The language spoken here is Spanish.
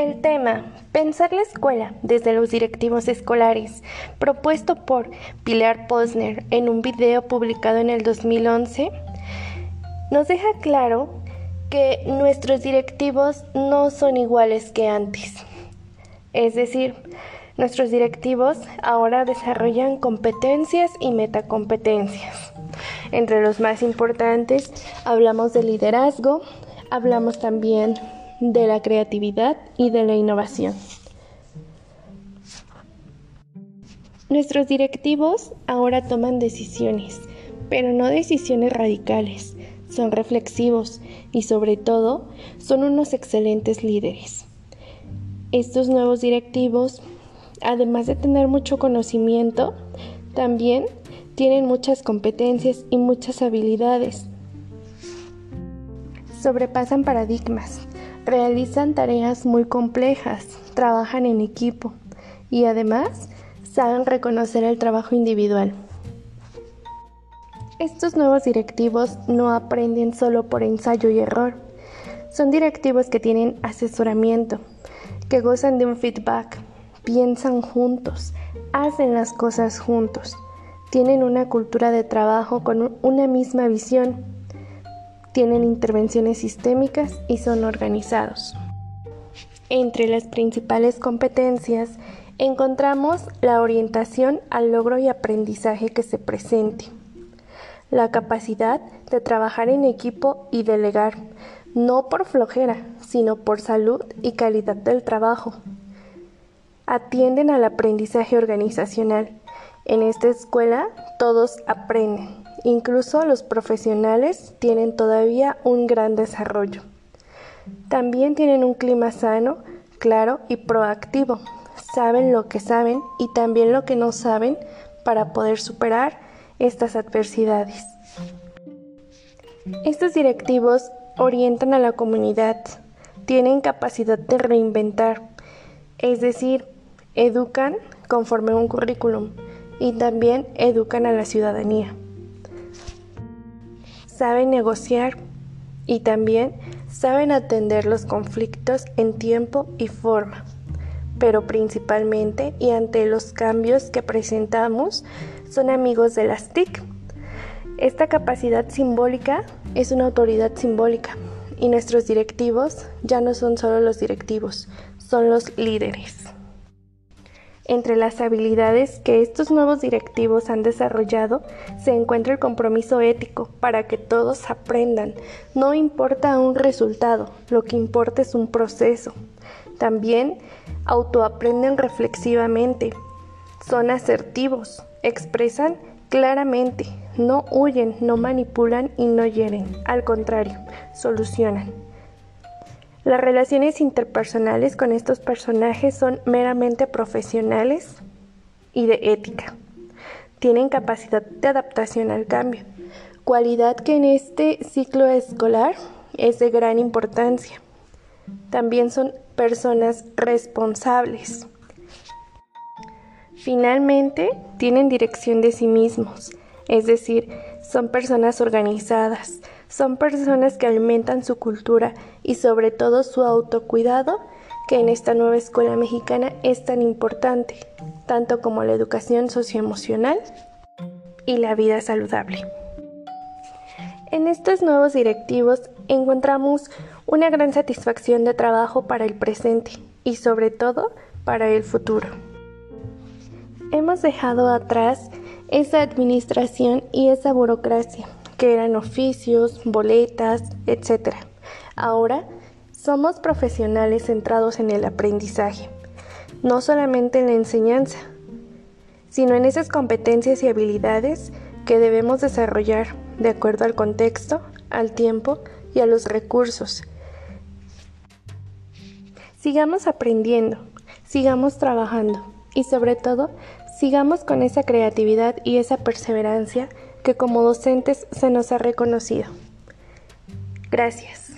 El tema Pensar la escuela desde los directivos escolares, propuesto por Pilar Posner en un video publicado en el 2011, nos deja claro que nuestros directivos no son iguales que antes. Es decir, nuestros directivos ahora desarrollan competencias y metacompetencias. Entre los más importantes hablamos de liderazgo, hablamos también de la creatividad y de la innovación. Nuestros directivos ahora toman decisiones, pero no decisiones radicales, son reflexivos y sobre todo son unos excelentes líderes. Estos nuevos directivos, además de tener mucho conocimiento, también tienen muchas competencias y muchas habilidades. Sobrepasan paradigmas, realizan tareas muy complejas, trabajan en equipo y además saben reconocer el trabajo individual. Estos nuevos directivos no aprenden solo por ensayo y error. Son directivos que tienen asesoramiento, que gozan de un feedback, piensan juntos, hacen las cosas juntos, tienen una cultura de trabajo con una misma visión, tienen intervenciones sistémicas y son organizados. Entre las principales competencias encontramos la orientación al logro y aprendizaje que se presente la capacidad de trabajar en equipo y delegar, no por flojera, sino por salud y calidad del trabajo. Atienden al aprendizaje organizacional. En esta escuela todos aprenden, incluso los profesionales tienen todavía un gran desarrollo. También tienen un clima sano, claro y proactivo. Saben lo que saben y también lo que no saben para poder superar estas adversidades. Estos directivos orientan a la comunidad, tienen capacidad de reinventar, es decir, educan conforme a un currículum y también educan a la ciudadanía. Saben negociar y también saben atender los conflictos en tiempo y forma, pero principalmente y ante los cambios que presentamos son amigos de las TIC. Esta capacidad simbólica es una autoridad simbólica y nuestros directivos ya no son solo los directivos, son los líderes. Entre las habilidades que estos nuevos directivos han desarrollado se encuentra el compromiso ético para que todos aprendan. No importa un resultado, lo que importa es un proceso. También autoaprenden reflexivamente, son asertivos, expresan claramente, no huyen, no manipulan y no hieren, al contrario, solucionan. Las relaciones interpersonales con estos personajes son meramente profesionales y de ética. Tienen capacidad de adaptación al cambio, cualidad que en este ciclo escolar es de gran importancia. También son personas responsables. Finalmente, tienen dirección de sí mismos, es decir, son personas organizadas, son personas que alimentan su cultura y sobre todo su autocuidado, que en esta nueva escuela mexicana es tan importante, tanto como la educación socioemocional y la vida saludable. En estos nuevos directivos encontramos una gran satisfacción de trabajo para el presente y sobre todo para el futuro. Hemos dejado atrás esa administración y esa burocracia, que eran oficios, boletas, etc. Ahora somos profesionales centrados en el aprendizaje, no solamente en la enseñanza, sino en esas competencias y habilidades que debemos desarrollar de acuerdo al contexto, al tiempo y a los recursos. Sigamos aprendiendo, sigamos trabajando y sobre todo sigamos con esa creatividad y esa perseverancia que como docentes se nos ha reconocido. Gracias.